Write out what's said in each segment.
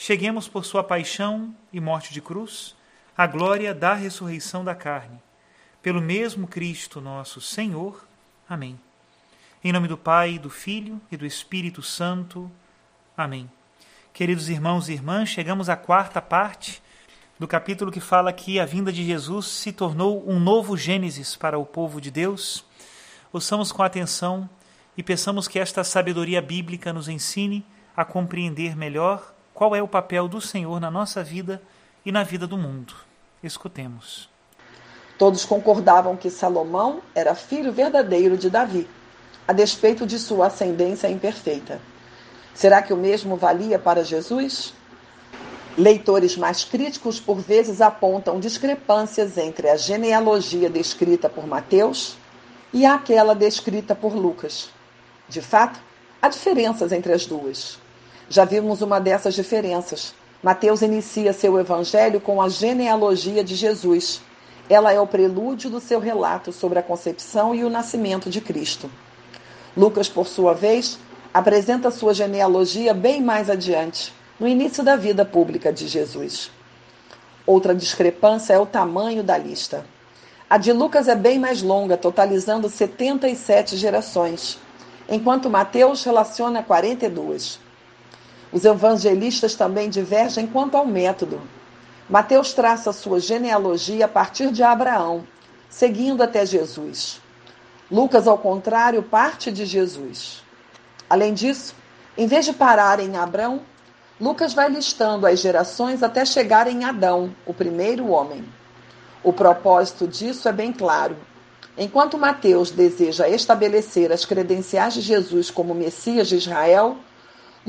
cheguemos por sua paixão e morte de cruz à glória da ressurreição da carne. Pelo mesmo Cristo nosso Senhor. Amém. Em nome do Pai, do Filho e do Espírito Santo. Amém. Queridos irmãos e irmãs, chegamos à quarta parte do capítulo que fala que a vinda de Jesus se tornou um novo Gênesis para o povo de Deus. Ouçamos com atenção e peçamos que esta sabedoria bíblica nos ensine a compreender melhor qual é o papel do Senhor na nossa vida e na vida do mundo. Escutemos. Todos concordavam que Salomão era filho verdadeiro de Davi, a despeito de sua ascendência imperfeita. Será que o mesmo valia para Jesus? Leitores mais críticos por vezes apontam discrepâncias entre a genealogia descrita por Mateus e aquela descrita por Lucas. De fato, há diferenças entre as duas. Já vimos uma dessas diferenças. Mateus inicia seu evangelho com a genealogia de Jesus. Ela é o prelúdio do seu relato sobre a concepção e o nascimento de Cristo. Lucas, por sua vez, apresenta sua genealogia bem mais adiante, no início da vida pública de Jesus. Outra discrepância é o tamanho da lista. A de Lucas é bem mais longa, totalizando 77 gerações, enquanto Mateus relaciona 42. Os evangelistas também divergem quanto ao método. Mateus traça sua genealogia a partir de Abraão, seguindo até Jesus. Lucas, ao contrário, parte de Jesus. Além disso, em vez de parar em Abraão, Lucas vai listando as gerações até chegar em Adão, o primeiro homem. O propósito disso é bem claro. Enquanto Mateus deseja estabelecer as credenciais de Jesus como Messias de Israel,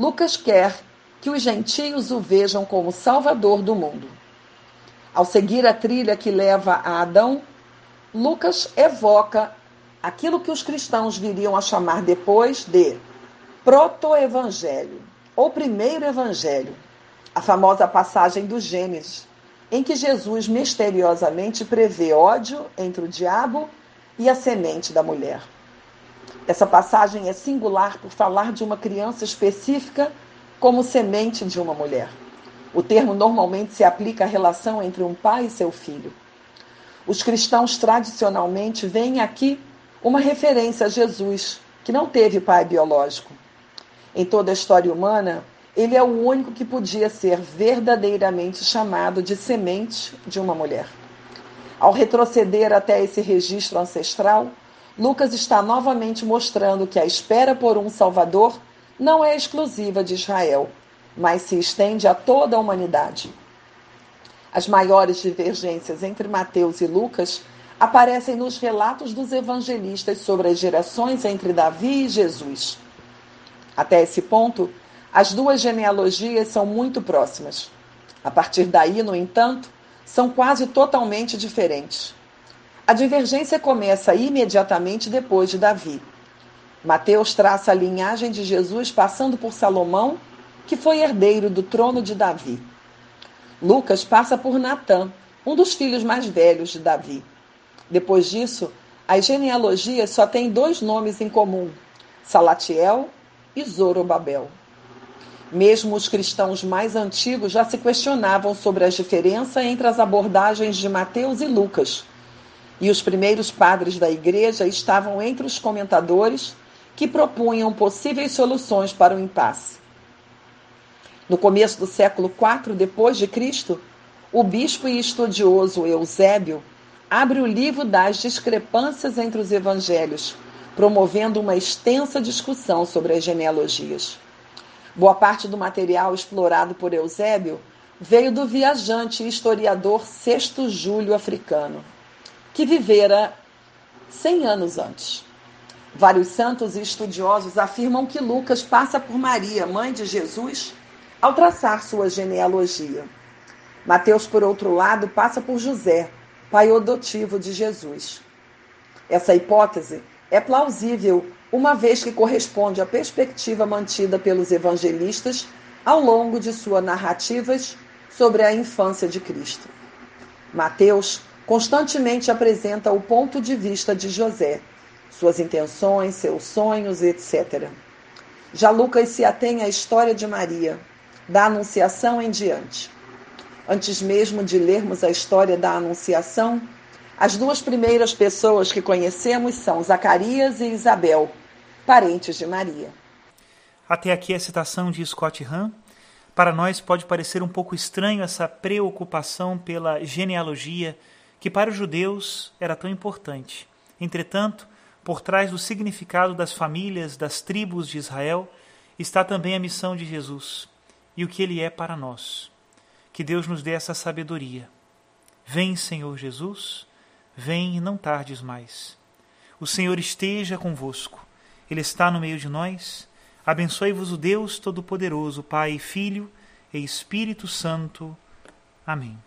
Lucas quer que os gentios o vejam como Salvador do mundo. Ao seguir a trilha que leva a Adão, Lucas evoca aquilo que os cristãos viriam a chamar depois de proto-evangelho, ou primeiro evangelho, a famosa passagem do Gênesis, em que Jesus misteriosamente prevê ódio entre o diabo e a semente da mulher. Essa passagem é singular por falar de uma criança específica como semente de uma mulher. O termo normalmente se aplica à relação entre um pai e seu filho. Os cristãos tradicionalmente veem aqui uma referência a Jesus, que não teve pai biológico. Em toda a história humana, ele é o único que podia ser verdadeiramente chamado de semente de uma mulher. Ao retroceder até esse registro ancestral, Lucas está novamente mostrando que a espera por um Salvador não é exclusiva de Israel, mas se estende a toda a humanidade. As maiores divergências entre Mateus e Lucas aparecem nos relatos dos evangelistas sobre as gerações entre Davi e Jesus. Até esse ponto, as duas genealogias são muito próximas. A partir daí, no entanto, são quase totalmente diferentes. A divergência começa imediatamente depois de Davi. Mateus traça a linhagem de Jesus passando por Salomão, que foi herdeiro do trono de Davi. Lucas passa por Natã, um dos filhos mais velhos de Davi. Depois disso, as genealogias só têm dois nomes em comum: Salatiel e Zorobabel. Mesmo os cristãos mais antigos já se questionavam sobre a diferença entre as abordagens de Mateus e Lucas. E os primeiros padres da igreja estavam entre os comentadores que propunham possíveis soluções para o impasse. No começo do século IV depois de Cristo, o bispo e estudioso Eusébio abre o livro das discrepâncias entre os evangelhos, promovendo uma extensa discussão sobre as genealogias. Boa parte do material explorado por Eusébio veio do viajante e historiador Sexto Júlio africano, que vivera 100 anos antes. Vários santos e estudiosos afirmam que Lucas passa por Maria, mãe de Jesus, ao traçar sua genealogia. Mateus, por outro lado, passa por José, pai adotivo de Jesus. Essa hipótese é plausível, uma vez que corresponde à perspectiva mantida pelos evangelistas ao longo de suas narrativas sobre a infância de Cristo. Mateus constantemente apresenta o ponto de vista de José, suas intenções, seus sonhos, etc. Já Lucas se atém à história de Maria, da Anunciação em diante. Antes mesmo de lermos a história da Anunciação, as duas primeiras pessoas que conhecemos são Zacarias e Isabel, parentes de Maria. Até aqui a citação de Scott Hahn. Para nós pode parecer um pouco estranho essa preocupação pela genealogia, que para os judeus era tão importante. Entretanto, por trás do significado das famílias, das tribos de Israel, está também a missão de Jesus e o que ele é para nós. Que Deus nos dê essa sabedoria. Vem, Senhor Jesus, vem e não tardes mais. O Senhor esteja convosco, Ele está no meio de nós. Abençoe-vos o Deus Todo-Poderoso, Pai, Filho e Espírito Santo. Amém.